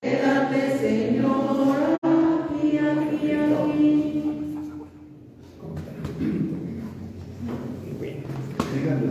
Quédate, Señor, aquí, aquí, aquí. Díganle,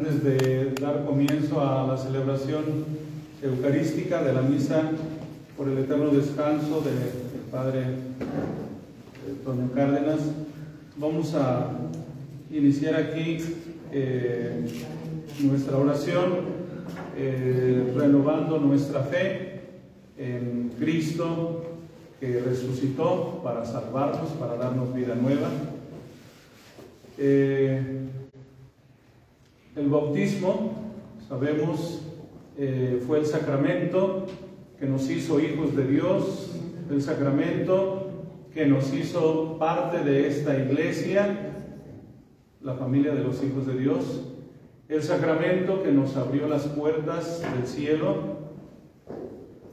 Antes de dar comienzo a la celebración eucarística de la misa por el eterno descanso del Padre Antonio Cárdenas, vamos a iniciar aquí eh, nuestra oración eh, renovando nuestra fe en Cristo que resucitó para salvarnos, para darnos vida nueva. Eh, el bautismo, sabemos, eh, fue el sacramento que nos hizo hijos de Dios, el sacramento que nos hizo parte de esta iglesia, la familia de los hijos de Dios, el sacramento que nos abrió las puertas del cielo,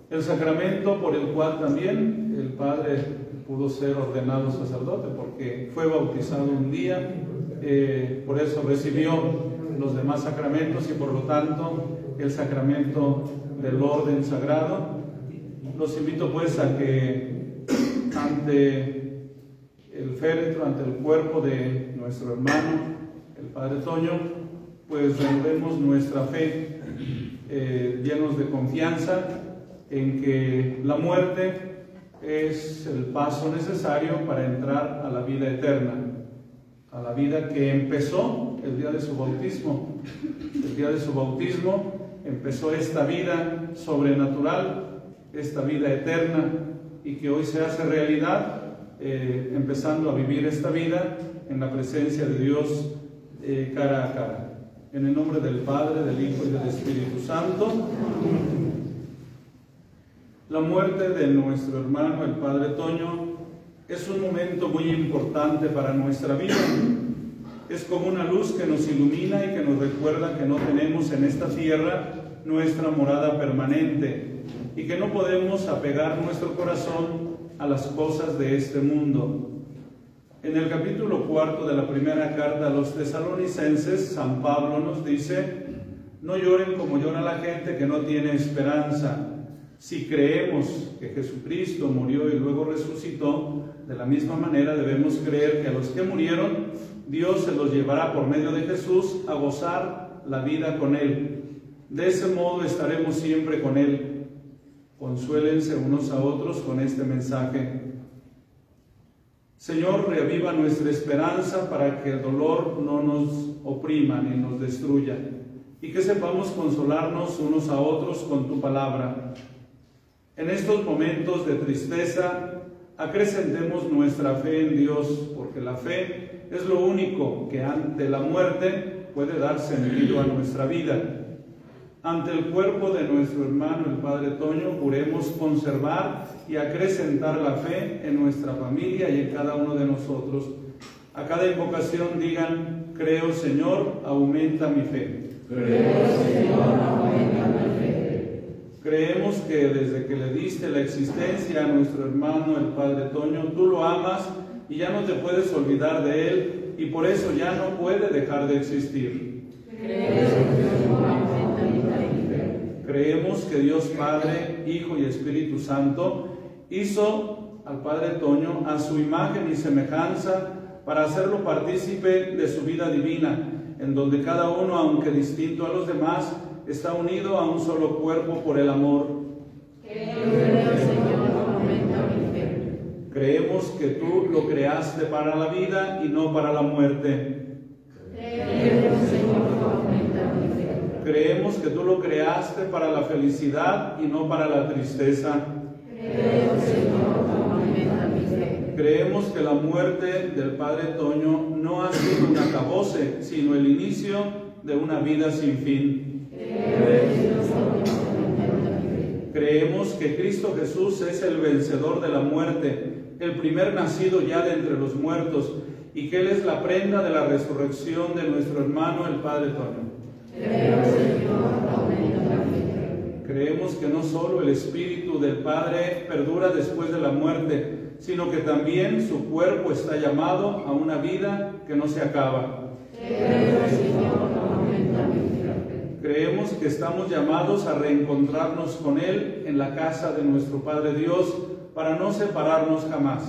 el sacramento por el cual también el Padre pudo ser ordenado sacerdote, porque fue bautizado un día, eh, por eso recibió los demás sacramentos y por lo tanto el sacramento del orden sagrado. Los invito pues a que ante el féretro, ante el cuerpo de nuestro hermano, el Padre Toño, pues renovemos nuestra fe eh, llenos de confianza en que la muerte es el paso necesario para entrar a la vida eterna, a la vida que empezó el día de su bautismo. El día de su bautismo empezó esta vida sobrenatural, esta vida eterna y que hoy se hace realidad, eh, empezando a vivir esta vida en la presencia de Dios eh, cara a cara. En el nombre del Padre, del Hijo y del Espíritu Santo. La muerte de nuestro hermano, el Padre Toño, es un momento muy importante para nuestra vida. Es como una luz que nos ilumina y que nos recuerda que no tenemos en esta tierra nuestra morada permanente y que no podemos apegar nuestro corazón a las cosas de este mundo. En el capítulo cuarto de la primera carta a los tesalonicenses, San Pablo nos dice, no lloren como llora la gente que no tiene esperanza. Si creemos que Jesucristo murió y luego resucitó, de la misma manera debemos creer que a los que murieron, Dios se los llevará por medio de Jesús a gozar la vida con Él. De ese modo estaremos siempre con Él. Consuélense unos a otros con este mensaje. Señor, reaviva nuestra esperanza para que el dolor no nos oprima ni nos destruya y que sepamos consolarnos unos a otros con tu palabra. En estos momentos de tristeza, acrecentemos nuestra fe en Dios, porque la fe es lo único que ante la muerte puede dar sentido a nuestra vida. Ante el cuerpo de nuestro hermano, el Padre Toño, juremos conservar y acrecentar la fe en nuestra familia y en cada uno de nosotros. A cada invocación digan, creo Señor, aumenta mi fe. Creo Señor, aumenta mi fe. Creemos que desde que le diste la existencia a nuestro hermano, el Padre Toño, tú lo amas y ya no te puedes olvidar de él y por eso ya no puede dejar de existir. Creemos que Dios Padre, Hijo y Espíritu Santo hizo al Padre Toño a su imagen y semejanza para hacerlo partícipe de su vida divina, en donde cada uno, aunque distinto a los demás, está unido a un solo cuerpo por el amor. Señor, fe. Creemos que tú lo creaste para la vida y no para la muerte. Señor, fe. Creemos que tú lo creaste para la felicidad y no para la tristeza. Creemos que la muerte del Padre Toño no ha sido un acabose, sino el inicio de una vida sin fin. Creemos que Cristo Jesús es el vencedor de la muerte, el primer nacido ya de entre los muertos, y que Él es la prenda de la resurrección de nuestro hermano, el Padre fe. Creemos que no solo el Espíritu del Padre perdura después de la muerte, sino que también su cuerpo está llamado a una vida que no se acaba. Señor. Creemos que estamos llamados a reencontrarnos con Él en la casa de nuestro Padre Dios para no separarnos jamás.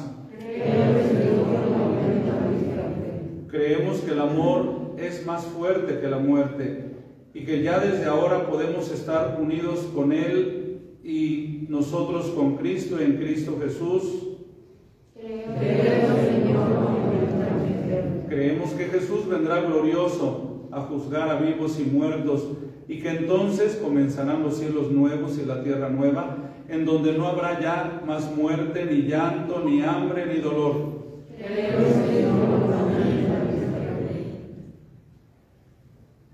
Creemos que el amor es más fuerte que la muerte y que ya desde ahora podemos estar unidos con Él y nosotros con Cristo en Cristo Jesús. Creemos que Jesús vendrá glorioso a juzgar a vivos y muertos y que entonces comenzarán los cielos nuevos y la tierra nueva, en donde no habrá ya más muerte, ni llanto, ni hambre, ni dolor.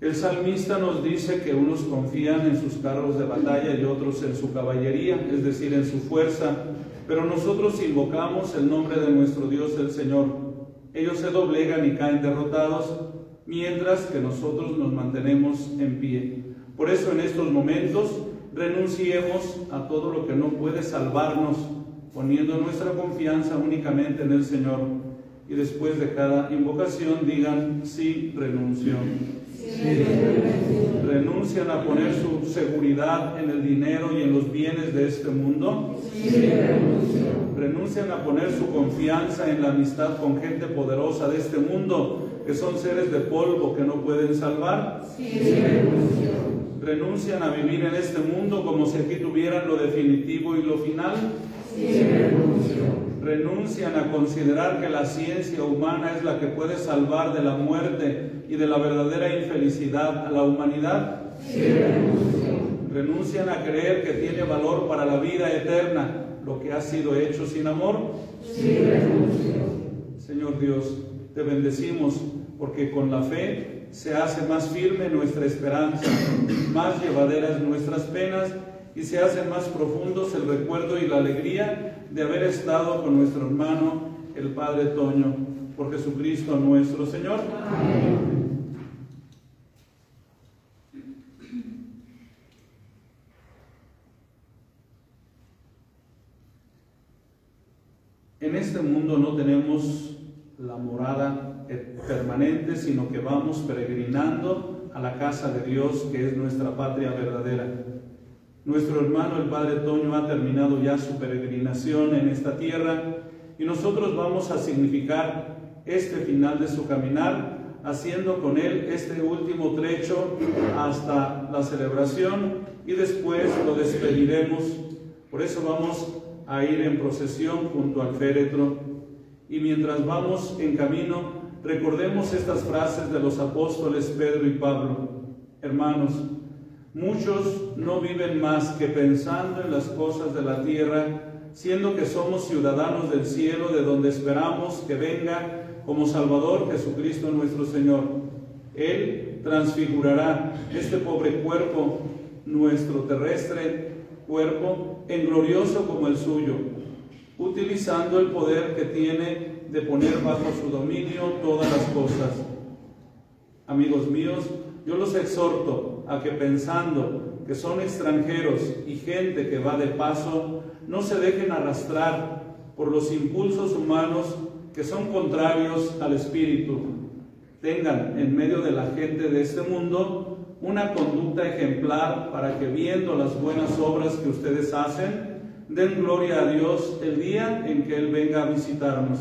El salmista nos dice que unos confían en sus carros de batalla y otros en su caballería, es decir, en su fuerza, pero nosotros invocamos el nombre de nuestro Dios el Señor. Ellos se doblegan y caen derrotados, mientras que nosotros nos mantenemos en pie. Por eso en estos momentos renunciemos a todo lo que no puede salvarnos, poniendo nuestra confianza únicamente en el Señor. Y después de cada invocación digan, sí, renuncio. ¿Renuncian a poner su seguridad en el dinero y en los bienes de este mundo? ¿Renuncian a poner su confianza en la amistad con gente poderosa de este mundo, que son seres de polvo que no pueden salvar? ¿Renuncian a vivir en este mundo como si aquí tuvieran lo definitivo y lo final? renuncian a considerar que la ciencia humana es la que puede salvar de la muerte y de la verdadera infelicidad a la humanidad. renuncian a creer que tiene valor para la vida eterna lo que ha sido hecho sin amor. Señor Dios, te bendecimos porque con la fe se hace más firme nuestra esperanza, más llevaderas nuestras penas y se hacen más profundos el recuerdo y la alegría de haber estado con nuestro hermano, el Padre Toño, por Jesucristo nuestro Señor. En este mundo no tenemos la morada permanente, sino que vamos peregrinando a la casa de Dios, que es nuestra patria verdadera. Nuestro hermano el Padre Toño ha terminado ya su peregrinación en esta tierra y nosotros vamos a significar este final de su caminar haciendo con él este último trecho hasta la celebración y después lo despediremos. Por eso vamos a ir en procesión junto al féretro y mientras vamos en camino recordemos estas frases de los apóstoles Pedro y Pablo. Hermanos, Muchos no viven más que pensando en las cosas de la tierra, siendo que somos ciudadanos del cielo, de donde esperamos que venga como Salvador Jesucristo nuestro Señor. Él transfigurará este pobre cuerpo, nuestro terrestre cuerpo, en glorioso como el suyo, utilizando el poder que tiene de poner bajo su dominio todas las cosas. Amigos míos, yo los exhorto a que pensando que son extranjeros y gente que va de paso, no se dejen arrastrar por los impulsos humanos que son contrarios al Espíritu. Tengan en medio de la gente de este mundo una conducta ejemplar para que viendo las buenas obras que ustedes hacen, den gloria a Dios el día en que Él venga a visitarnos.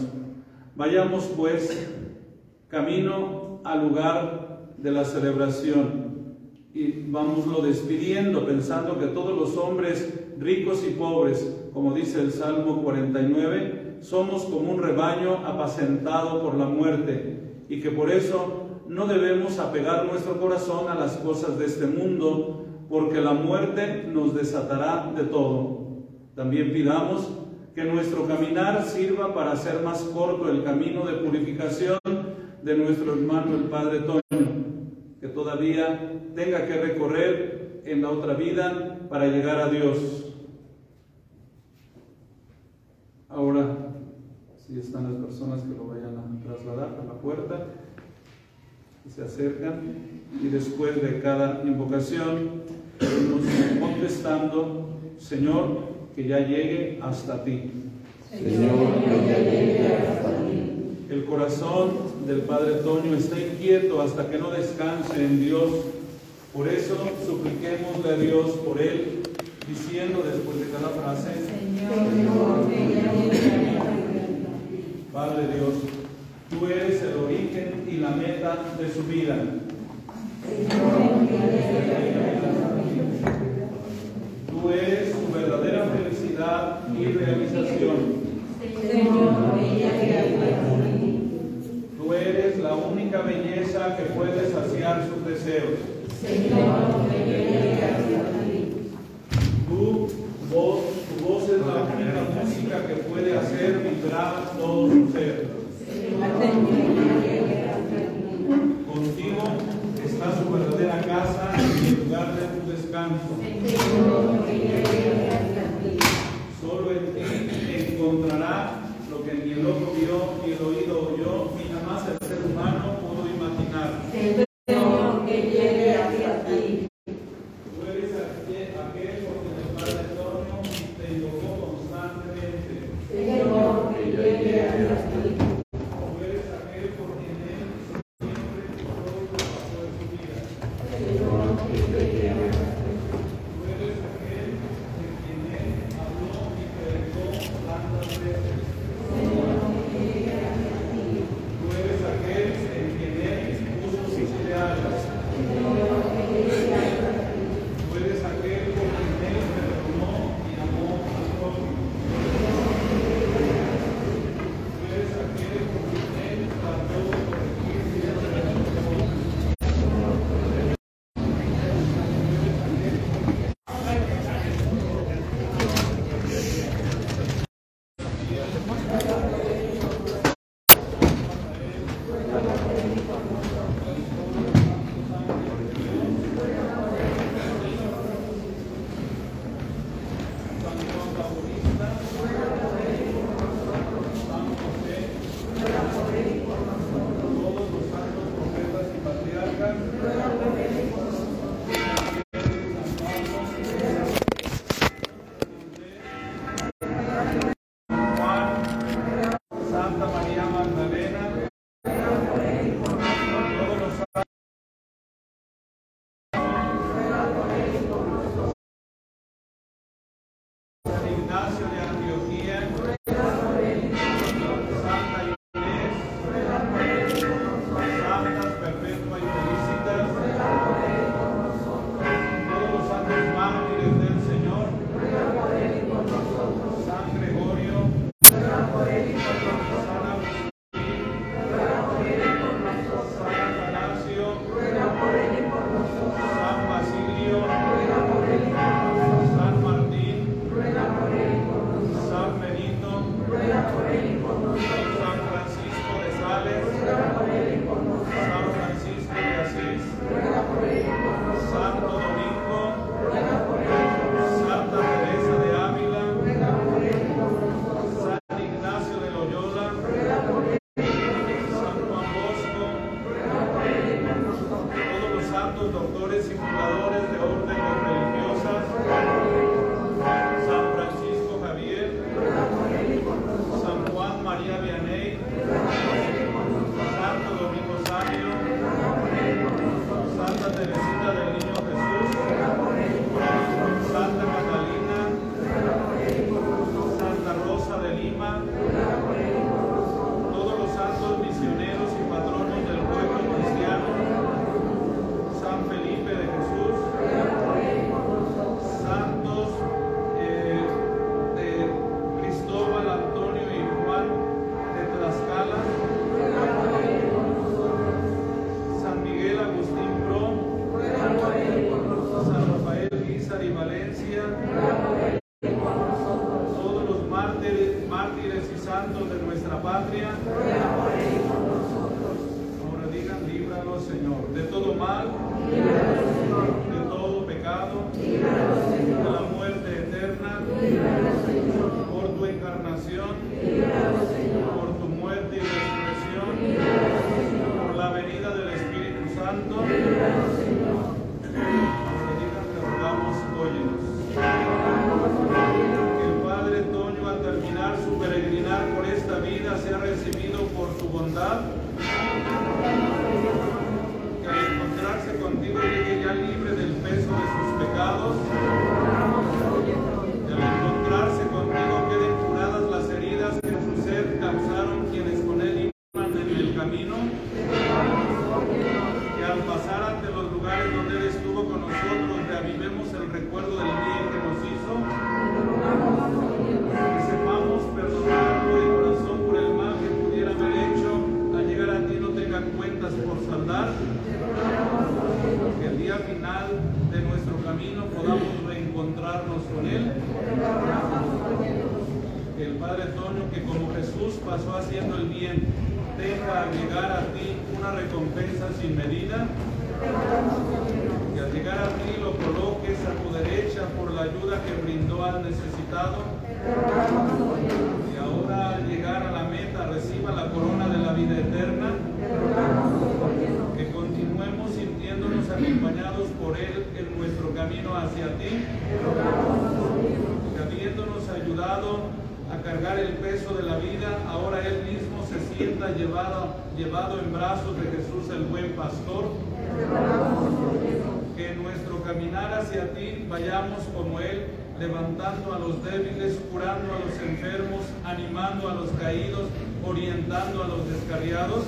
Vayamos pues camino al lugar de la celebración y vámoslo despidiendo pensando que todos los hombres ricos y pobres, como dice el Salmo 49, somos como un rebaño apacentado por la muerte y que por eso no debemos apegar nuestro corazón a las cosas de este mundo, porque la muerte nos desatará de todo. También pidamos que nuestro caminar sirva para hacer más corto el camino de purificación de nuestro hermano el Padre Toño que todavía tenga que recorrer en la otra vida para llegar a Dios. Ahora, si están las personas que lo vayan a trasladar a la puerta, y se acercan, y después de cada invocación, nos contestando, Señor, que ya llegue hasta ti. Señor, que ya llegue hasta ti. El corazón del Padre Toño está inquieto hasta que no descanse en Dios. Por eso supliquémosle a Dios por él, diciendo después de cada frase, Señor. Padre Dios, tú eres el origen y la meta de su vida. Señor. realización. Señor, ella Tú eres la única belleza que puede saciar sus deseos. Señor, ella que como Jesús pasó haciendo el bien, tenga llegar a ti una recompensa sin medida. Que al llegar a ti lo coloques a tu derecha por la ayuda que brindó al necesitado. Y ahora al llegar a la meta reciba la corona de la vida eterna. Que continuemos sintiéndonos acompañados por Él en nuestro camino hacia ti. Que habiéndonos ayudado a cargar el peso de la vida, ahora Él mismo se llevado, llevado en brazos de Jesús el buen pastor. Que en nuestro caminar hacia ti vayamos como Él, levantando a los débiles, curando a los enfermos, animando a los caídos, orientando a los descarriados.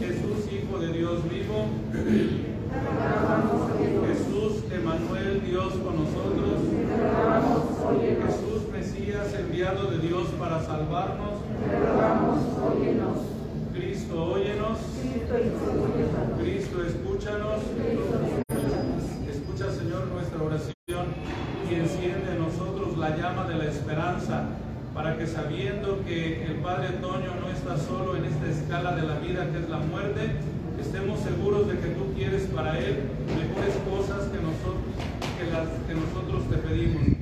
Jesús, Hijo de Dios vivo. Jesús, Emanuel, Dios con nosotros. Jesús, Mesías, enviado de Dios para salvarnos. Cristo, óyenos. Cristo, escúchanos. Escucha, Señor, nuestra oración y enciende en nosotros la llama de la esperanza para que sabiendo que el Padre Toño no está solo en esta escala de la vida que es la muerte, estemos seguros de que tú quieres para Él mejores cosas que nosotros, que las que nosotros te pedimos.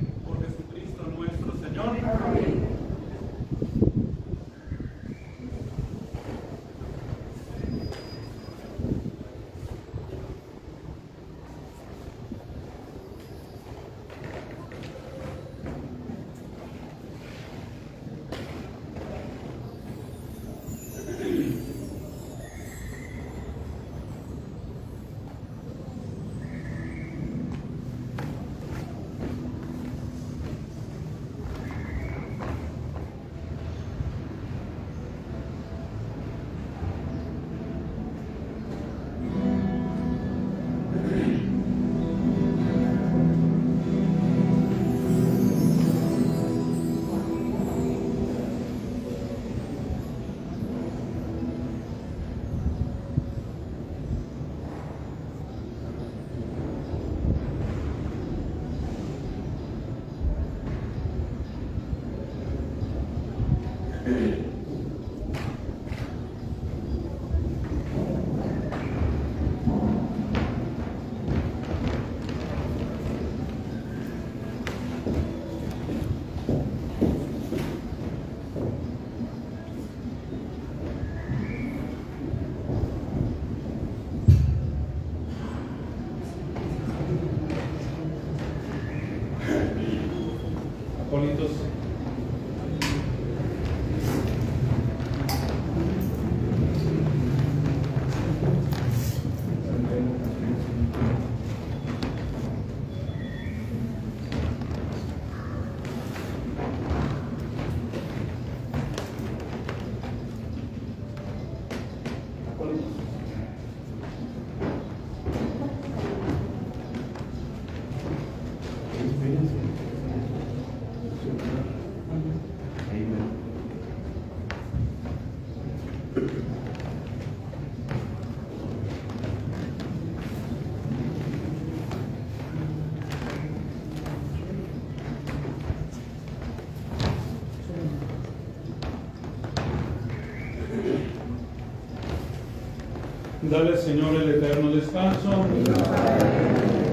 Dale, Señor, el eterno descanso.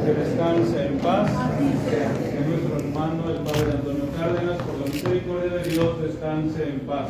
Que descanse en paz. Que nuestro hermano, el Padre Antonio Cárdenas, por la misericordia de Dios, descanse en paz.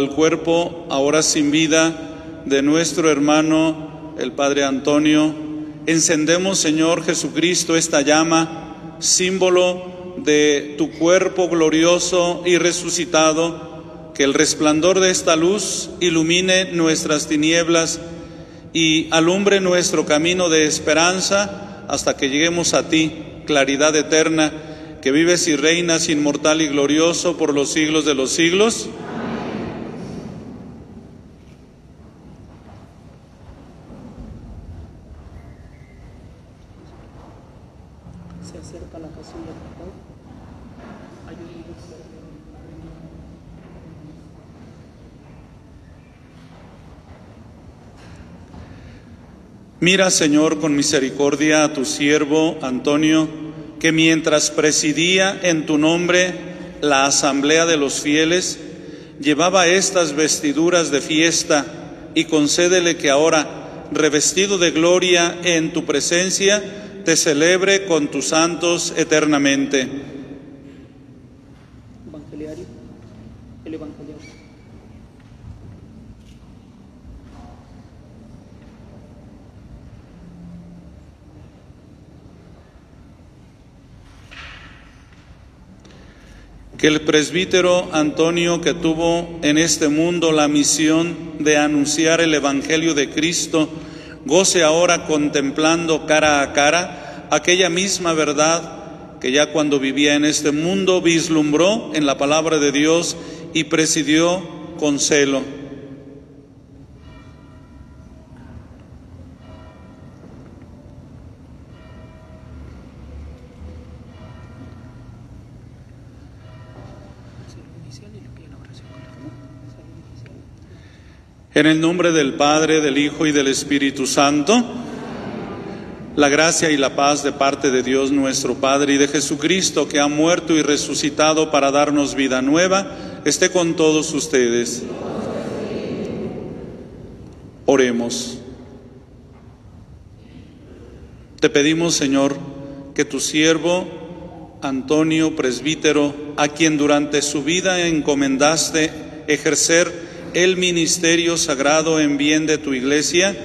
Al cuerpo ahora sin vida de nuestro hermano el Padre Antonio, encendemos, Señor Jesucristo, esta llama, símbolo de tu cuerpo glorioso y resucitado, que el resplandor de esta luz ilumine nuestras tinieblas y alumbre nuestro camino de esperanza hasta que lleguemos a ti, claridad eterna, que vives y reinas inmortal y glorioso por los siglos de los siglos. se acerca a la casilla, por favor. Ayúdenme. Mira, Señor, con misericordia a tu siervo Antonio, que mientras presidía en tu nombre la asamblea de los fieles, llevaba estas vestiduras de fiesta y concédele que ahora, revestido de gloria en tu presencia, te celebre con tus santos eternamente. Que el presbítero Antonio, que tuvo en este mundo la misión de anunciar el Evangelio de Cristo, goce ahora contemplando cara a cara aquella misma verdad que ya cuando vivía en este mundo vislumbró en la palabra de Dios y presidió con celo. En el nombre del Padre, del Hijo y del Espíritu Santo, la gracia y la paz de parte de Dios nuestro Padre y de Jesucristo, que ha muerto y resucitado para darnos vida nueva, esté con todos ustedes. Oremos. Te pedimos, Señor, que tu siervo Antonio, presbítero, a quien durante su vida encomendaste ejercer el ministerio sagrado en bien de tu iglesia,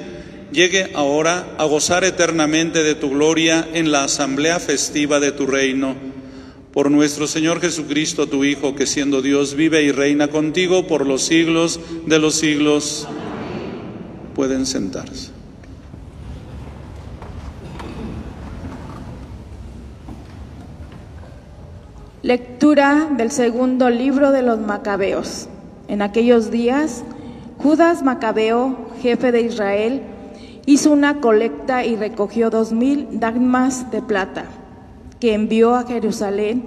llegue ahora a gozar eternamente de tu gloria en la asamblea festiva de tu reino. Por nuestro Señor Jesucristo, tu Hijo, que siendo Dios vive y reina contigo por los siglos de los siglos. Pueden sentarse. Lectura del segundo libro de los Macabeos. En aquellos días, Judas Macabeo, jefe de Israel, hizo una colecta y recogió dos mil dagmas de plata, que envió a Jerusalén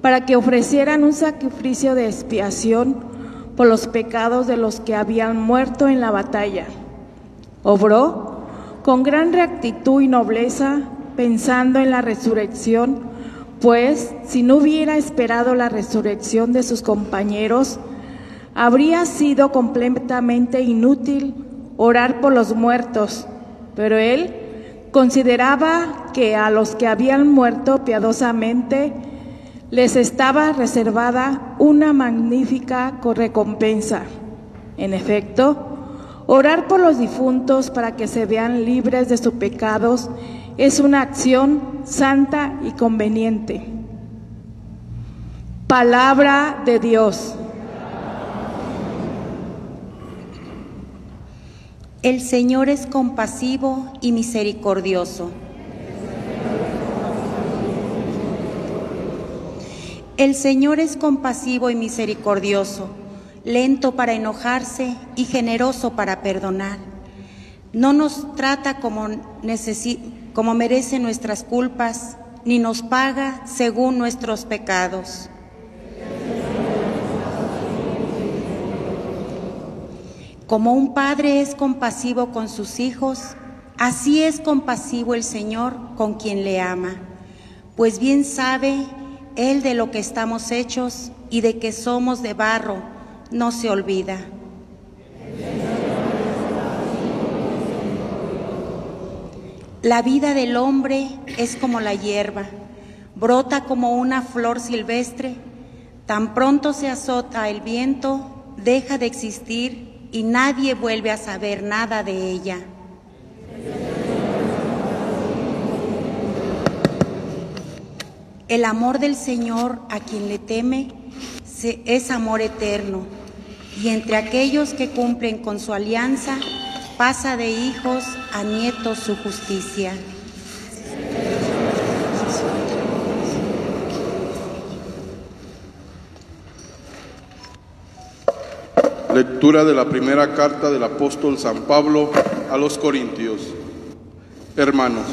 para que ofrecieran un sacrificio de expiación por los pecados de los que habían muerto en la batalla. Obró con gran rectitud y nobleza, pensando en la resurrección, pues si no hubiera esperado la resurrección de sus compañeros, habría sido completamente inútil orar por los muertos, pero él consideraba que a los que habían muerto piadosamente les estaba reservada una magnífica recompensa. En efecto, orar por los difuntos para que se vean libres de sus pecados es una acción santa y conveniente. Palabra de Dios. El Señor es compasivo y misericordioso. El Señor es compasivo y misericordioso, lento para enojarse y generoso para perdonar. No nos trata como, como merece nuestras culpas, ni nos paga según nuestros pecados. Como un padre es compasivo con sus hijos, así es compasivo el Señor con quien le ama, pues bien sabe Él de lo que estamos hechos y de que somos de barro, no se olvida. La vida del hombre es como la hierba, brota como una flor silvestre, tan pronto se azota el viento, deja de existir y nadie vuelve a saber nada de ella. El amor del Señor a quien le teme es amor eterno, y entre aquellos que cumplen con su alianza pasa de hijos a nietos su justicia. Lectura de la primera carta del apóstol San Pablo a los Corintios. Hermanos,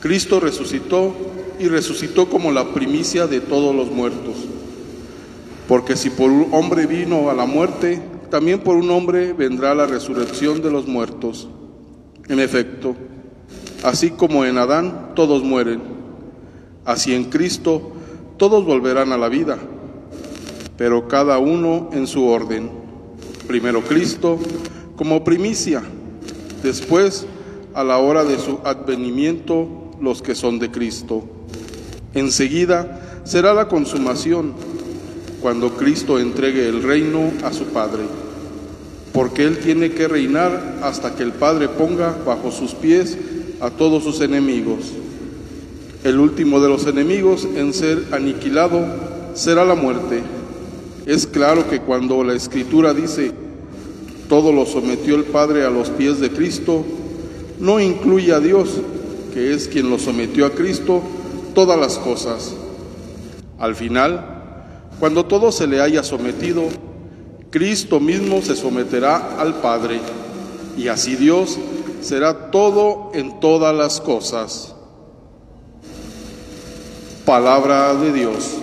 Cristo resucitó y resucitó como la primicia de todos los muertos. Porque si por un hombre vino a la muerte, también por un hombre vendrá la resurrección de los muertos. En efecto, así como en Adán todos mueren, así en Cristo todos volverán a la vida pero cada uno en su orden. Primero Cristo como primicia, después a la hora de su advenimiento los que son de Cristo. Enseguida será la consumación, cuando Cristo entregue el reino a su Padre, porque Él tiene que reinar hasta que el Padre ponga bajo sus pies a todos sus enemigos. El último de los enemigos en ser aniquilado será la muerte es claro que cuando la escritura dice, todo lo sometió el Padre a los pies de Cristo, no incluye a Dios, que es quien lo sometió a Cristo, todas las cosas. Al final, cuando todo se le haya sometido, Cristo mismo se someterá al Padre, y así Dios será todo en todas las cosas. Palabra de Dios.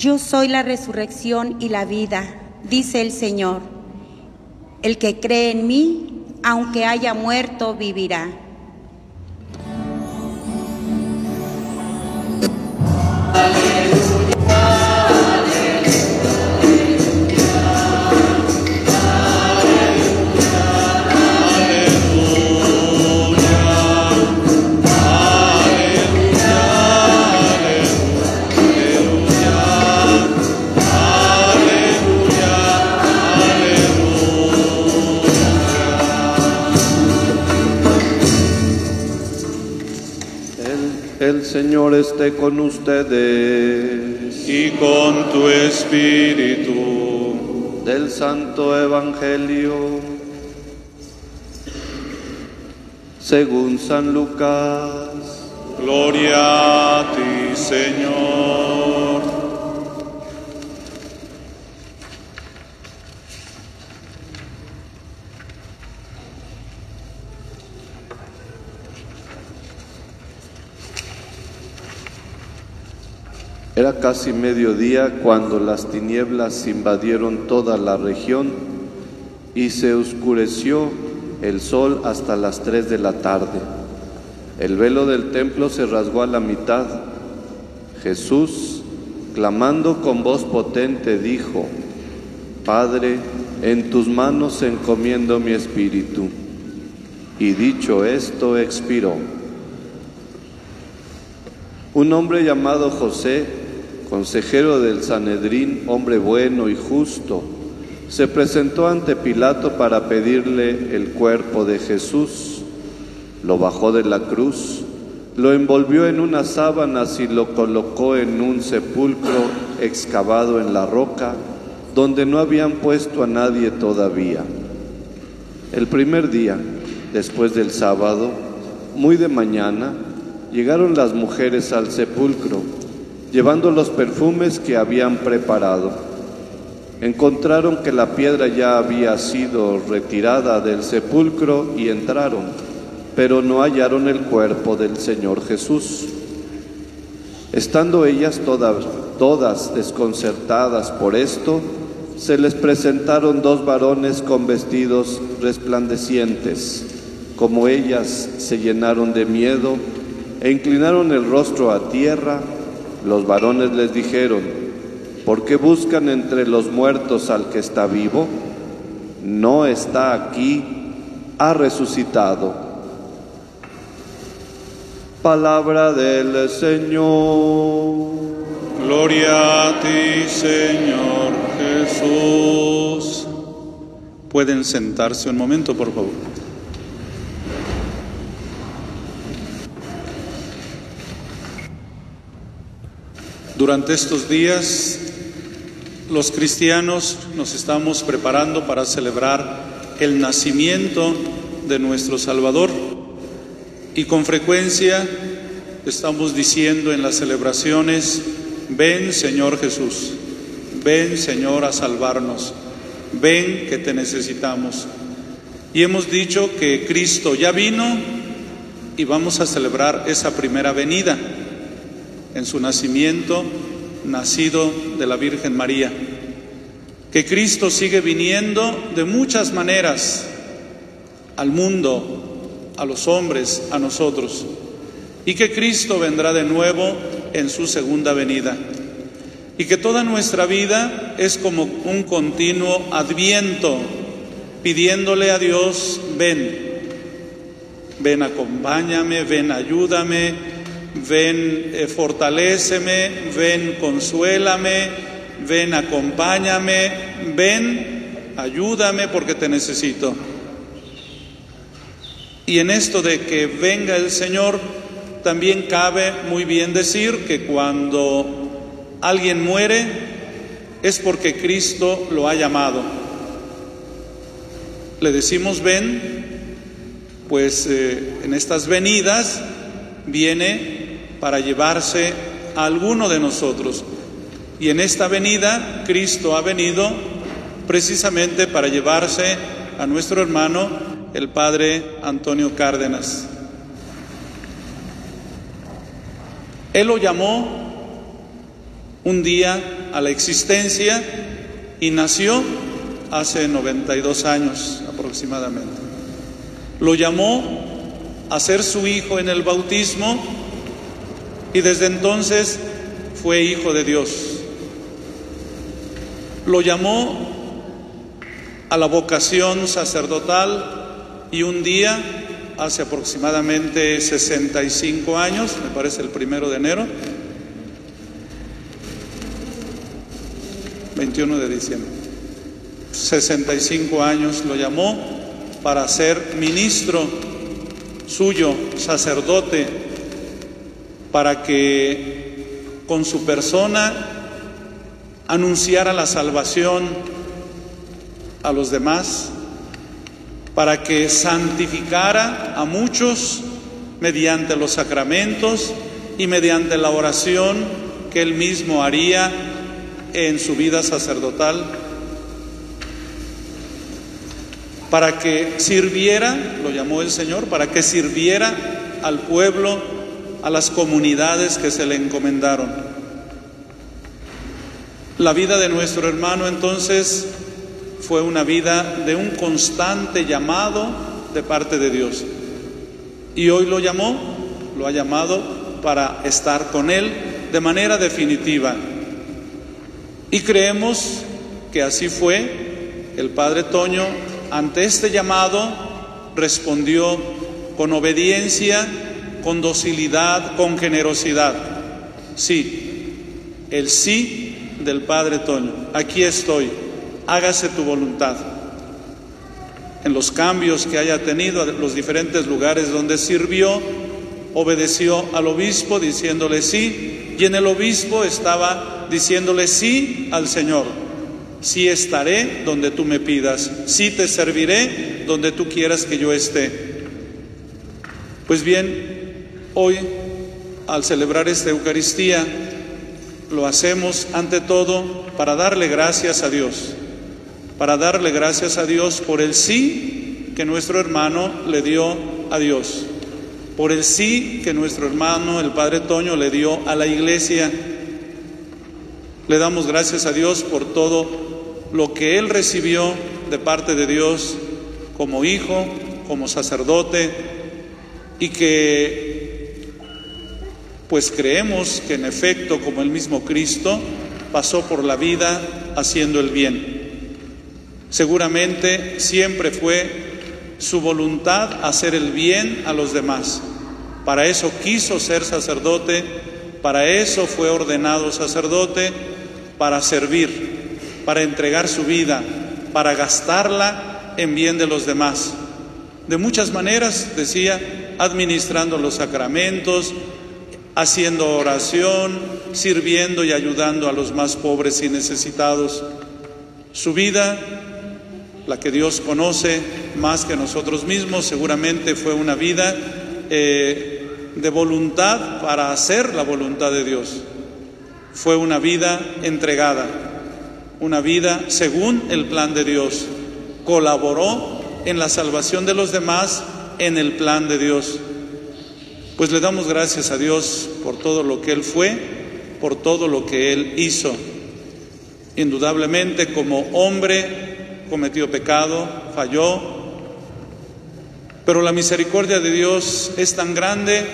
Yo soy la resurrección y la vida, dice el Señor. El que cree en mí, aunque haya muerto, vivirá. Señor esté con ustedes. Y con tu espíritu. Del Santo Evangelio. Según San Lucas. Gloria a ti, Señor. Era casi mediodía cuando las tinieblas invadieron toda la región y se oscureció el sol hasta las tres de la tarde. El velo del templo se rasgó a la mitad. Jesús, clamando con voz potente, dijo, Padre, en tus manos encomiendo mi espíritu. Y dicho esto, expiró. Un hombre llamado José, consejero del Sanedrín, hombre bueno y justo, se presentó ante Pilato para pedirle el cuerpo de Jesús. Lo bajó de la cruz, lo envolvió en unas sábanas y lo colocó en un sepulcro excavado en la roca, donde no habían puesto a nadie todavía. El primer día, después del sábado, muy de mañana, llegaron las mujeres al sepulcro, llevando los perfumes que habían preparado. Encontraron que la piedra ya había sido retirada del sepulcro y entraron, pero no hallaron el cuerpo del Señor Jesús. Estando ellas todas, todas desconcertadas por esto, se les presentaron dos varones con vestidos resplandecientes. Como ellas se llenaron de miedo e inclinaron el rostro a tierra, los varones les dijeron, ¿por qué buscan entre los muertos al que está vivo? No está aquí, ha resucitado. Palabra del Señor. Gloria a ti, Señor Jesús. Pueden sentarse un momento, por favor. Durante estos días, los cristianos nos estamos preparando para celebrar el nacimiento de nuestro Salvador y con frecuencia estamos diciendo en las celebraciones, ven Señor Jesús, ven Señor a salvarnos, ven que te necesitamos. Y hemos dicho que Cristo ya vino y vamos a celebrar esa primera venida en su nacimiento, nacido de la Virgen María. Que Cristo sigue viniendo de muchas maneras al mundo, a los hombres, a nosotros. Y que Cristo vendrá de nuevo en su segunda venida. Y que toda nuestra vida es como un continuo adviento, pidiéndole a Dios, ven, ven acompáñame, ven ayúdame, ven eh, ven consuélame, ven acompáñame, ven ayúdame porque te necesito. Y en esto de que venga el Señor, también cabe muy bien decir que cuando alguien muere es porque Cristo lo ha llamado. Le decimos ven, pues eh, en estas venidas viene para llevarse a alguno de nosotros. Y en esta venida Cristo ha venido precisamente para llevarse a nuestro hermano el padre Antonio Cárdenas. Él lo llamó un día a la existencia y nació hace 92 años aproximadamente. Lo llamó a ser su hijo en el bautismo y desde entonces fue hijo de Dios. Lo llamó a la vocación sacerdotal y un día, hace aproximadamente 65 años, me parece el primero de enero, 21 de diciembre, 65 años lo llamó para ser ministro suyo, sacerdote, para que con su persona anunciara la salvación a los demás, para que santificara a muchos mediante los sacramentos y mediante la oración que él mismo haría en su vida sacerdotal, para que sirviera, lo llamó el Señor, para que sirviera al pueblo, a las comunidades que se le encomendaron. La vida de nuestro hermano entonces fue una vida de un constante llamado de parte de Dios. Y hoy lo llamó, lo ha llamado para estar con Él de manera definitiva. Y creemos que así fue. El Padre Toño, ante este llamado, respondió con obediencia, con docilidad, con generosidad. Sí, el sí del Padre Toño. Aquí estoy, hágase tu voluntad. En los cambios que haya tenido, los diferentes lugares donde sirvió, obedeció al obispo diciéndole sí, y en el obispo estaba diciéndole sí al Señor. Sí estaré donde tú me pidas, sí te serviré donde tú quieras que yo esté. Pues bien, hoy, al celebrar esta Eucaristía, lo hacemos ante todo para darle gracias a Dios, para darle gracias a Dios por el sí que nuestro hermano le dio a Dios, por el sí que nuestro hermano, el Padre Toño, le dio a la iglesia. Le damos gracias a Dios por todo lo que él recibió de parte de Dios como hijo, como sacerdote, y que pues creemos que en efecto, como el mismo Cristo, pasó por la vida haciendo el bien. Seguramente siempre fue su voluntad hacer el bien a los demás. Para eso quiso ser sacerdote, para eso fue ordenado sacerdote, para servir para entregar su vida, para gastarla en bien de los demás. De muchas maneras, decía, administrando los sacramentos, haciendo oración, sirviendo y ayudando a los más pobres y necesitados. Su vida, la que Dios conoce más que nosotros mismos, seguramente fue una vida eh, de voluntad para hacer la voluntad de Dios. Fue una vida entregada una vida según el plan de Dios. Colaboró en la salvación de los demás en el plan de Dios. Pues le damos gracias a Dios por todo lo que Él fue, por todo lo que Él hizo. Indudablemente como hombre cometió pecado, falló, pero la misericordia de Dios es tan grande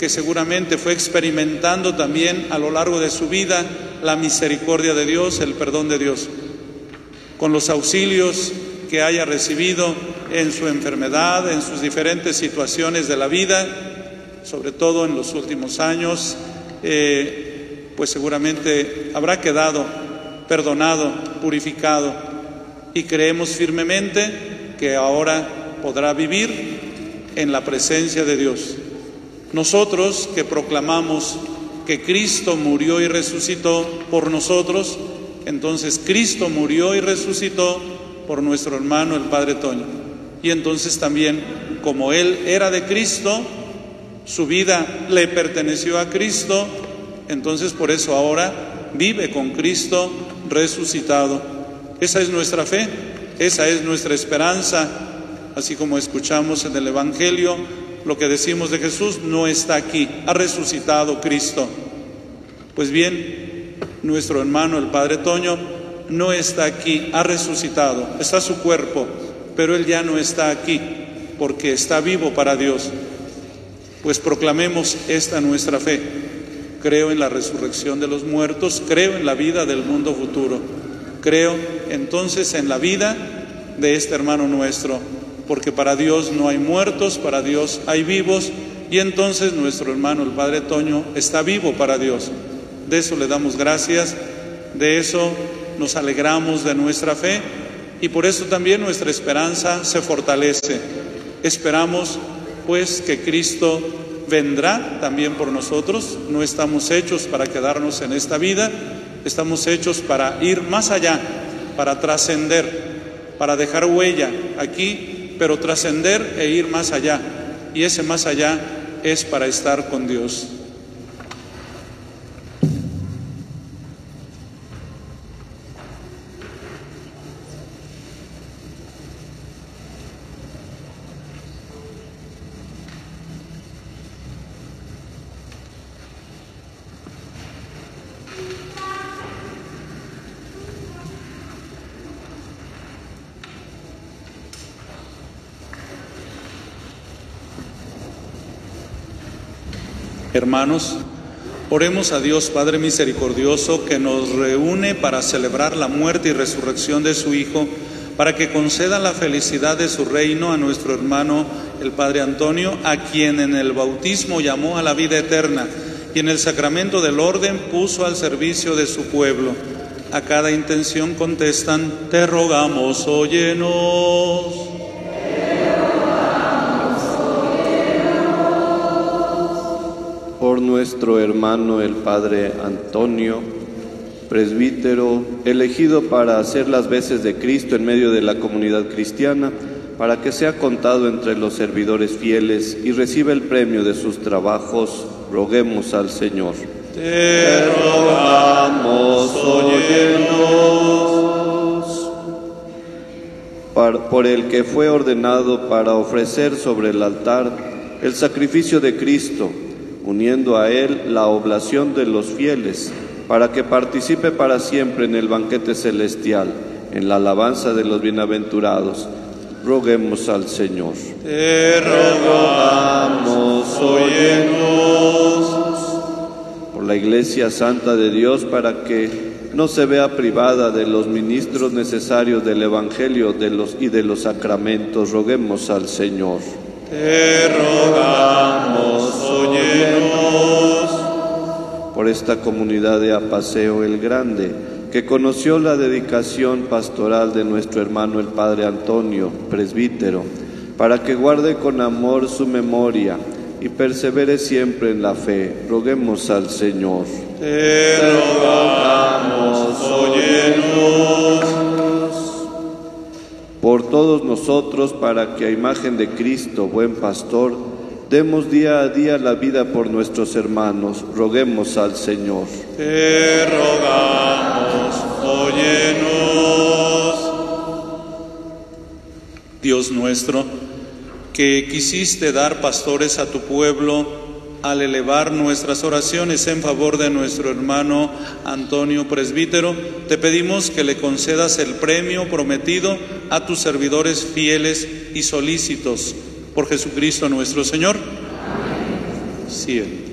que seguramente fue experimentando también a lo largo de su vida la misericordia de Dios, el perdón de Dios, con los auxilios que haya recibido en su enfermedad, en sus diferentes situaciones de la vida, sobre todo en los últimos años, eh, pues seguramente habrá quedado perdonado, purificado, y creemos firmemente que ahora podrá vivir en la presencia de Dios. Nosotros que proclamamos que Cristo murió y resucitó por nosotros, entonces Cristo murió y resucitó por nuestro hermano el Padre Toño. Y entonces también, como Él era de Cristo, su vida le perteneció a Cristo, entonces por eso ahora vive con Cristo resucitado. Esa es nuestra fe, esa es nuestra esperanza, así como escuchamos en el Evangelio, lo que decimos de Jesús no está aquí, ha resucitado Cristo. Pues bien, nuestro hermano el Padre Toño no está aquí, ha resucitado, está su cuerpo, pero él ya no está aquí porque está vivo para Dios. Pues proclamemos esta nuestra fe. Creo en la resurrección de los muertos, creo en la vida del mundo futuro, creo entonces en la vida de este hermano nuestro porque para Dios no hay muertos, para Dios hay vivos, y entonces nuestro hermano el Padre Toño está vivo para Dios. De eso le damos gracias, de eso nos alegramos de nuestra fe y por eso también nuestra esperanza se fortalece. Esperamos pues que Cristo vendrá también por nosotros, no estamos hechos para quedarnos en esta vida, estamos hechos para ir más allá, para trascender, para dejar huella aquí pero trascender e ir más allá. Y ese más allá es para estar con Dios. Hermanos, Oremos a Dios Padre Misericordioso que nos reúne para celebrar la muerte y resurrección de su Hijo, para que conceda la felicidad de su reino a nuestro hermano el Padre Antonio, a quien en el bautismo llamó a la vida eterna y en el sacramento del orden puso al servicio de su pueblo. A cada intención contestan, te rogamos, óyenos. Por nuestro hermano el Padre Antonio, presbítero, elegido para hacer las veces de Cristo en medio de la comunidad cristiana, para que sea contado entre los servidores fieles y reciba el premio de sus trabajos, roguemos al Señor. Te rogamos, óyenos. Por el que fue ordenado para ofrecer sobre el altar el sacrificio de Cristo, uniendo a él la oblación de los fieles, para que participe para siempre en el banquete celestial, en la alabanza de los bienaventurados. Roguemos al Señor. Te rogamos, óyenos. por la Iglesia Santa de Dios para que no se vea privada de los ministros necesarios del Evangelio de los, y de los sacramentos. Roguemos al Señor. Te rogamos, óyenos. Por esta comunidad de Apaseo el Grande, que conoció la dedicación pastoral de nuestro hermano el Padre Antonio, presbítero, para que guarde con amor su memoria y persevere siempre en la fe. Roguemos al Señor. Te rogamos, óyenos. Por todos nosotros para que a imagen de Cristo, buen pastor, demos día a día la vida por nuestros hermanos. Roguemos al Señor. Te rogamos, óyenos. Dios nuestro, que quisiste dar pastores a tu pueblo al elevar nuestras oraciones en favor de nuestro hermano Antonio Presbítero, te pedimos que le concedas el premio prometido a tus servidores fieles y solícitos. Por Jesucristo nuestro Señor. Te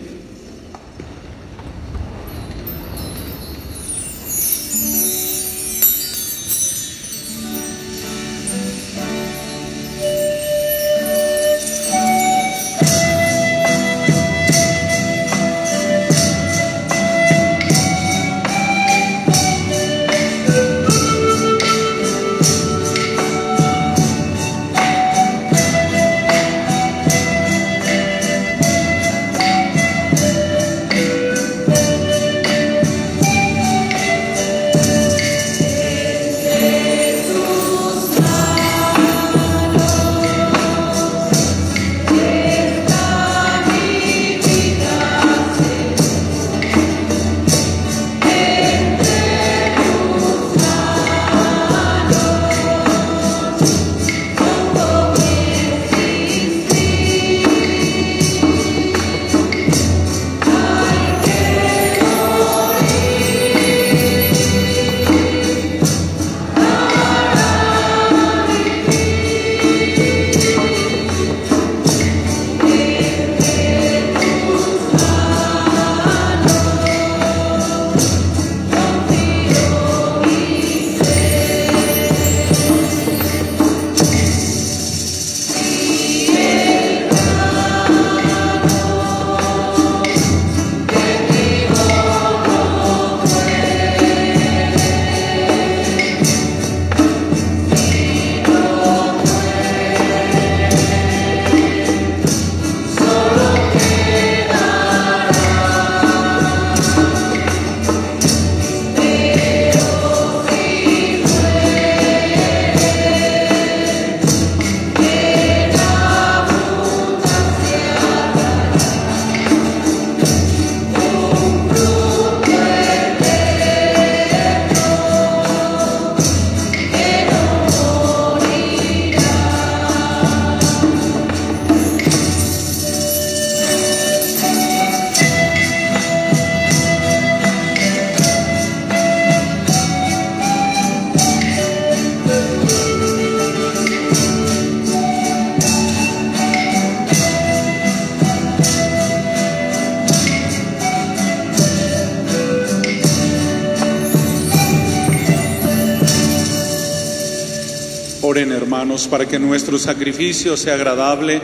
Para que nuestro sacrificio sea agradable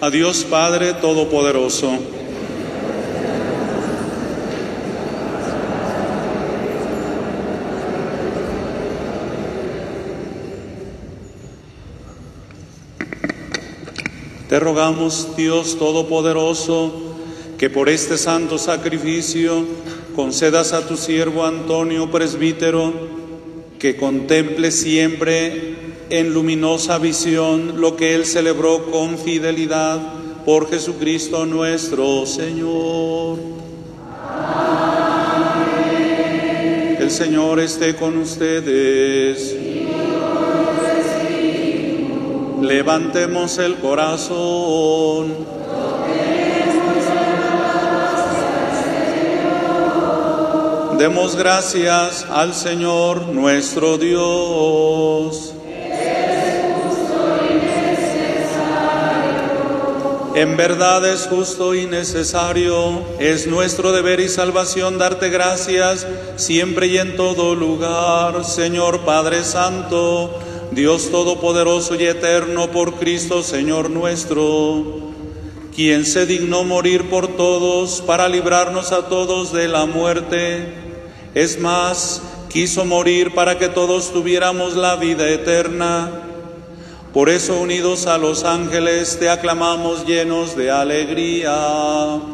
a Dios Padre Todopoderoso. Te rogamos, Dios Todopoderoso, que por este santo sacrificio concedas a tu siervo Antonio Presbítero que contemple siempre en luminosa visión lo que él celebró con fidelidad por Jesucristo nuestro Señor. El Señor esté con ustedes. Levantemos el corazón. Demos gracias al Señor nuestro Dios. En verdad es justo y necesario, es nuestro deber y salvación darte gracias siempre y en todo lugar, Señor Padre Santo, Dios Todopoderoso y Eterno, por Cristo Señor nuestro, quien se dignó morir por todos para librarnos a todos de la muerte. Es más, quiso morir para que todos tuviéramos la vida eterna. Por eso, unidos a los ángeles, te aclamamos llenos de alegría.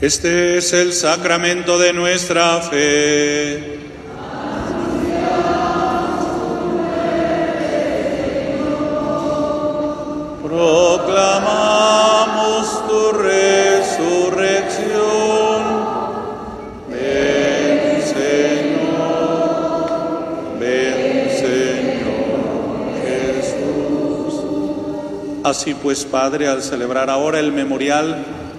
Este es el sacramento de nuestra fe. Proclamamos tu resurrección. Ven, Señor. Ven, Señor Jesús. Así pues, Padre, al celebrar ahora el memorial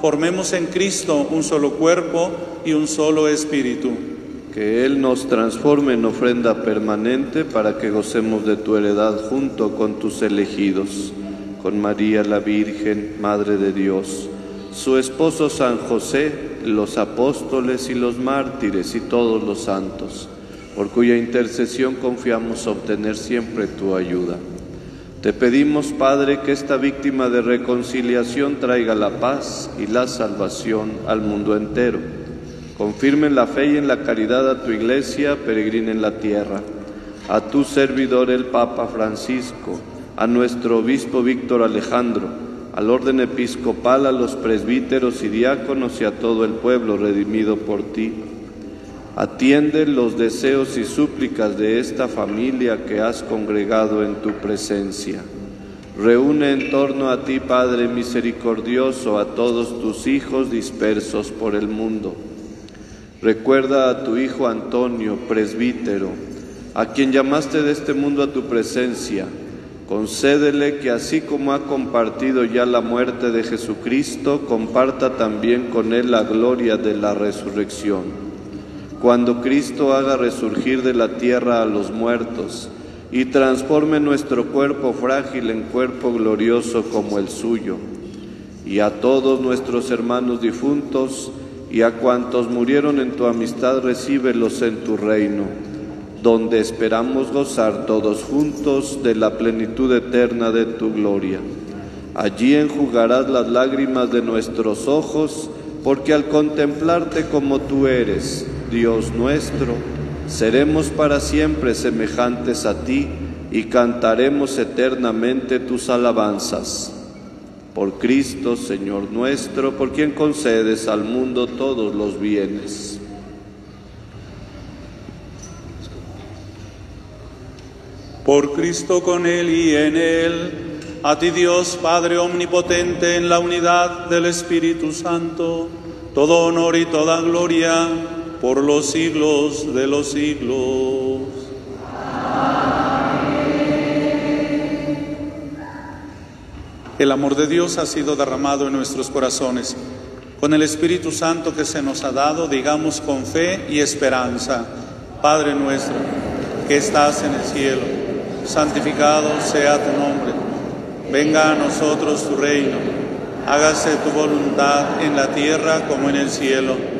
formemos en Cristo un solo cuerpo y un solo espíritu. Que Él nos transforme en ofrenda permanente para que gocemos de tu heredad junto con tus elegidos, con María la Virgen, Madre de Dios, su esposo San José, los apóstoles y los mártires y todos los santos, por cuya intercesión confiamos obtener siempre tu ayuda. Te pedimos, Padre, que esta víctima de reconciliación traiga la paz y la salvación al mundo entero Confirme en la fe y en la caridad a tu iglesia, peregrina en la tierra, a tu servidor el Papa Francisco, a nuestro obispo Víctor Alejandro, al orden episcopal, a los presbíteros y diáconos y a todo el pueblo redimido por ti. Atiende los deseos y súplicas de esta familia que has congregado en tu presencia. Reúne en torno a ti, Padre misericordioso, a todos tus hijos dispersos por el mundo Recuerda a tu hijo Antonio, presbítero, a quien llamaste de este mundo a tu presencia. Concédele que así como ha compartido ya la muerte de Jesucristo, comparta también con él la gloria de la resurrección. Cuando Cristo haga resurgir de la tierra a los muertos y transforme nuestro cuerpo frágil en cuerpo glorioso como el suyo, y a todos nuestros hermanos difuntos, y a cuantos murieron en tu amistad recíbelos en tu reino, donde esperamos gozar todos juntos de la plenitud eterna de tu gloria. Allí enjugarás las lágrimas de nuestros ojos, porque al contemplarte como tú eres, Dios nuestro, seremos para siempre semejantes a ti y cantaremos eternamente tus alabanzas por Cristo, Señor nuestro, por quien concedes al mundo todos los bienes. Por Cristo con Él y en Él, a ti Dios Padre Omnipotente, en la unidad del Espíritu Santo, todo honor y toda gloria por los siglos de los siglos. El amor de Dios ha sido derramado en nuestros corazones. Con el Espíritu Santo que se nos ha dado, digamos con fe y esperanza, Padre nuestro, que estás en el cielo, santificado sea tu nombre. Venga a nosotros tu reino. Hágase tu voluntad en la tierra como en el cielo.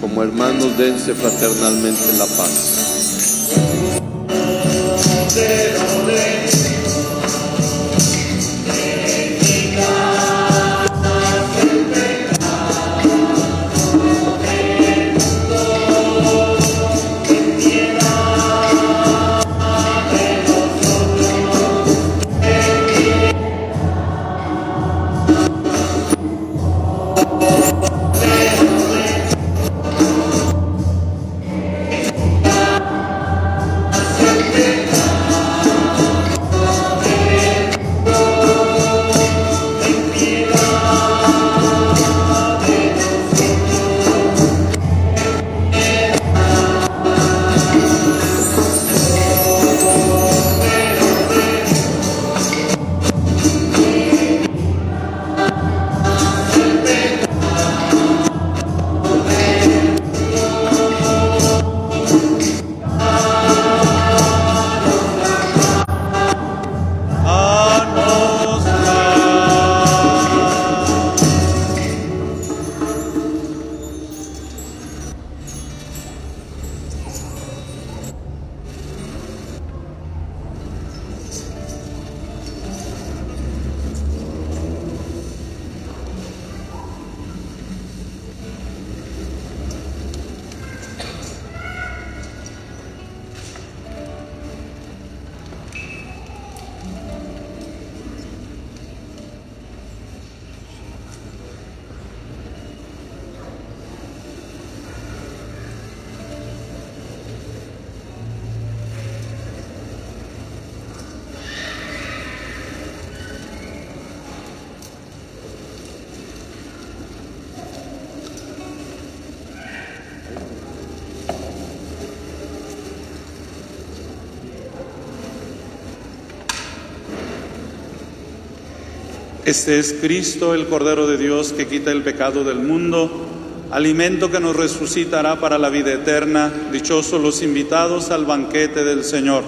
Como hermanos, dense fraternalmente la paz. Este es Cristo, el Cordero de Dios, que quita el pecado del mundo, alimento que nos resucitará para la vida eterna. Dichosos los invitados al banquete del Señor.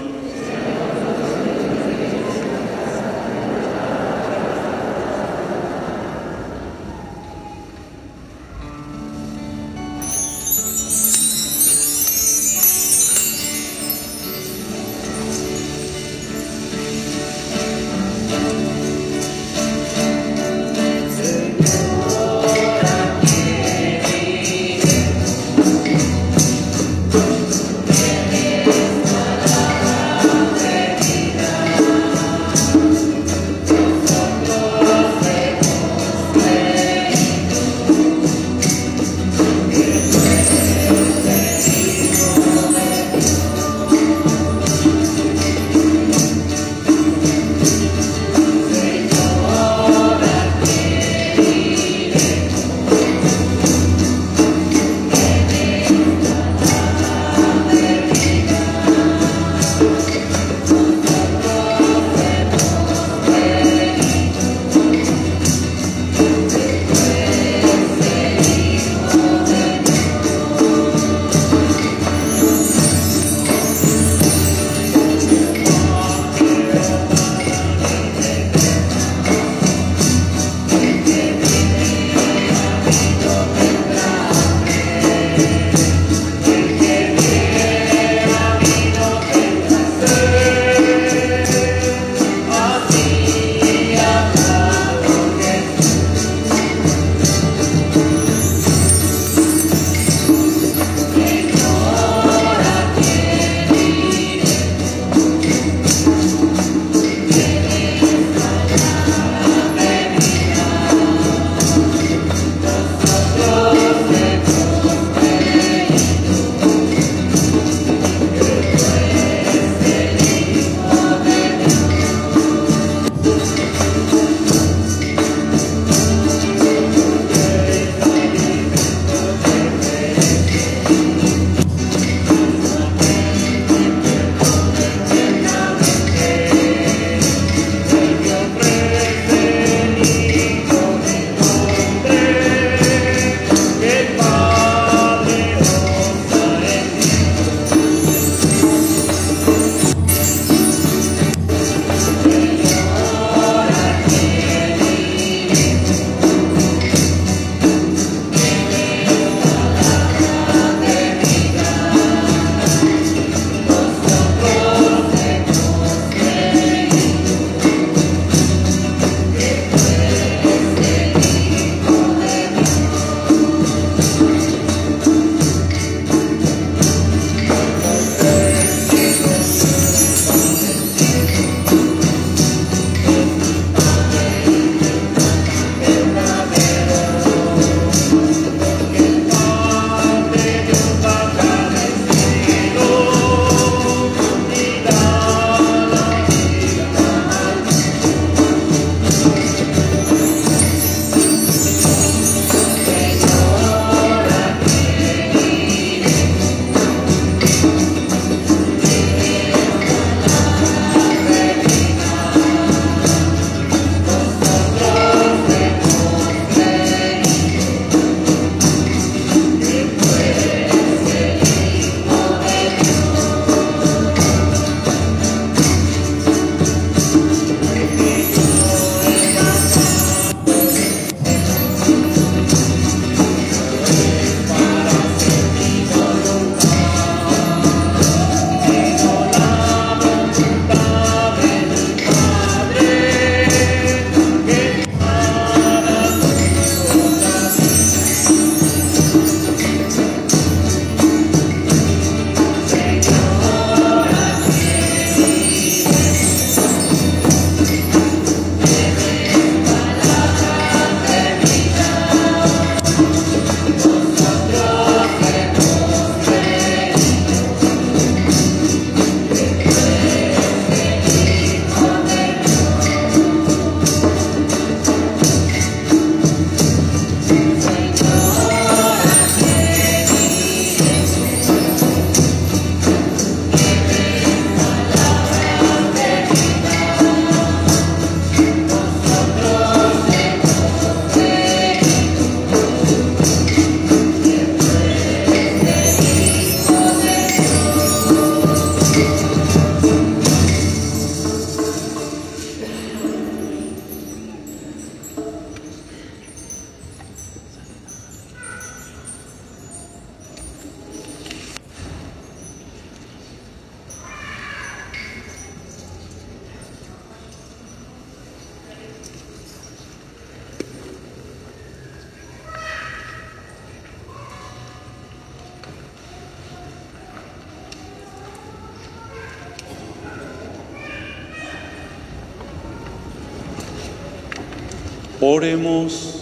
Oremos.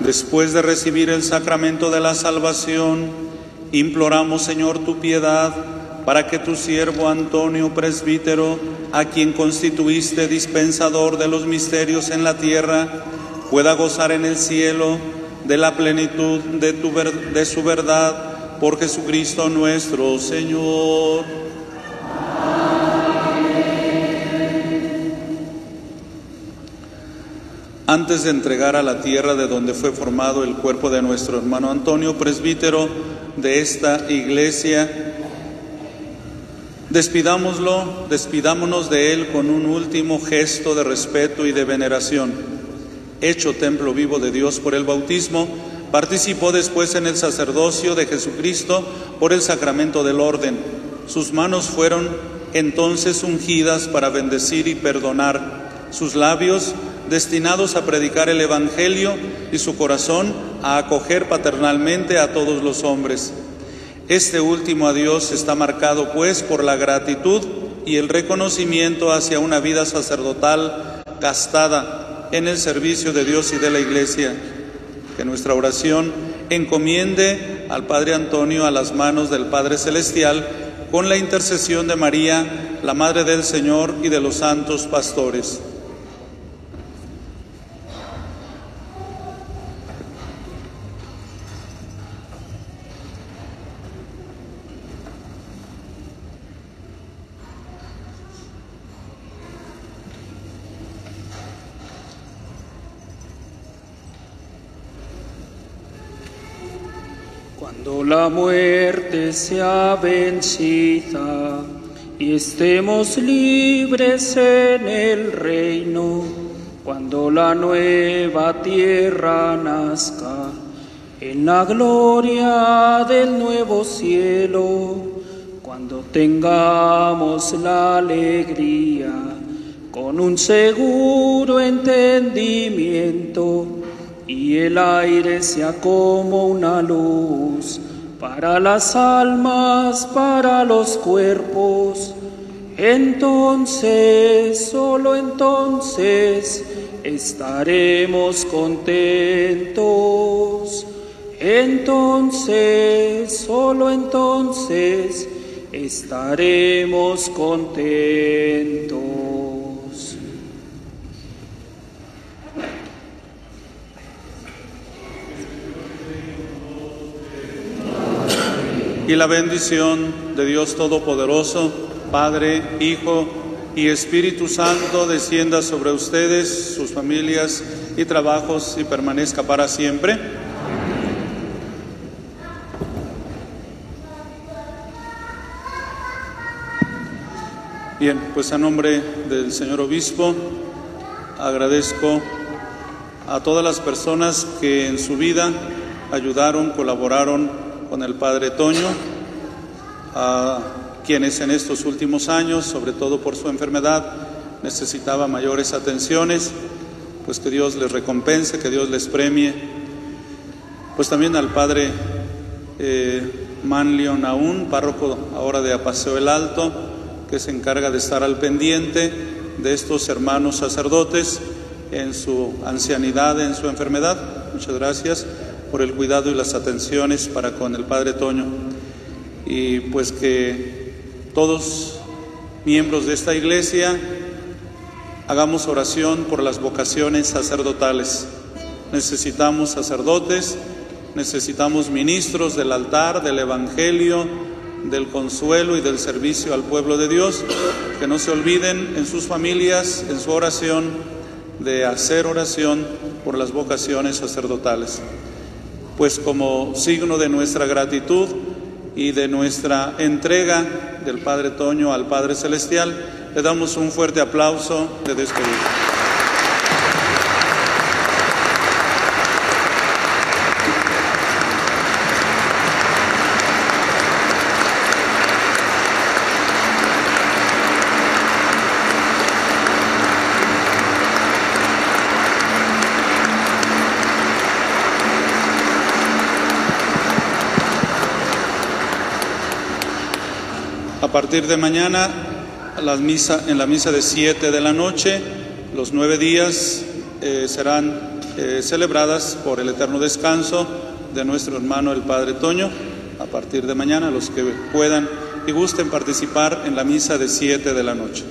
Después de recibir el sacramento de la salvación, imploramos, Señor, tu piedad para que tu siervo Antonio Presbítero, a quien constituiste dispensador de los misterios en la tierra, pueda gozar en el cielo de la plenitud de, tu de su verdad por Jesucristo nuestro Señor. Antes de entregar a la tierra de donde fue formado el cuerpo de nuestro hermano Antonio, presbítero de esta iglesia, despidámoslo, despidámonos de él con un último gesto de respeto y de veneración. Hecho templo vivo de Dios por el bautismo, participó después en el sacerdocio de Jesucristo por el sacramento del orden. Sus manos fueron entonces ungidas para bendecir y perdonar, sus labios destinados a predicar el Evangelio y su corazón a acoger paternalmente a todos los hombres. Este último adiós está marcado pues por la gratitud y el reconocimiento hacia una vida sacerdotal gastada en el servicio de Dios y de la Iglesia. Que nuestra oración encomiende al Padre Antonio a las manos del Padre Celestial con la intercesión de María, la Madre del Señor y de los santos pastores. Cuando la muerte sea vencida y estemos libres en el reino, cuando la nueva tierra nazca. En la gloria del nuevo cielo, cuando tengamos la alegría con un seguro entendimiento y el aire sea como una luz para las almas, para los cuerpos. Entonces, solo entonces, estaremos contentos. Entonces, solo entonces, estaremos contentos. Y la bendición de Dios Todopoderoso, Padre, Hijo y Espíritu Santo descienda sobre ustedes, sus familias y trabajos y permanezca para siempre. Bien, pues a nombre del señor obispo agradezco a todas las personas que en su vida ayudaron, colaboraron con el Padre Toño, a quienes en estos últimos años, sobre todo por su enfermedad, necesitaba mayores atenciones, pues que Dios les recompense, que Dios les premie. Pues también al Padre eh, Manlio Naún, párroco ahora de Apaseo el Alto, que se encarga de estar al pendiente de estos hermanos sacerdotes en su ancianidad, en su enfermedad. Muchas gracias por el cuidado y las atenciones para con el Padre Toño. Y pues que todos miembros de esta iglesia hagamos oración por las vocaciones sacerdotales. Necesitamos sacerdotes, necesitamos ministros del altar, del Evangelio, del consuelo y del servicio al pueblo de Dios, que no se olviden en sus familias, en su oración, de hacer oración por las vocaciones sacerdotales. Pues como signo de nuestra gratitud y de nuestra entrega del Padre Toño al Padre Celestial, le damos un fuerte aplauso de despedida. A partir de mañana, en la misa de 7 de la noche, los nueve días eh, serán eh, celebradas por el eterno descanso de nuestro hermano el Padre Toño. A partir de mañana, los que puedan y gusten participar en la misa de 7 de la noche.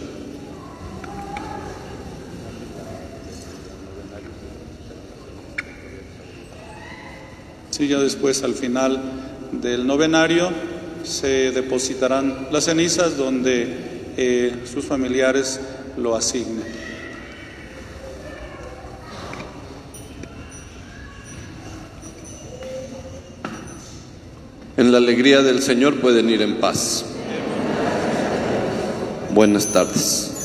Sí, ya después, al final del novenario, se depositarán las cenizas donde eh, sus familiares lo asignen. En la alegría del Señor pueden ir en paz. Buenas tardes.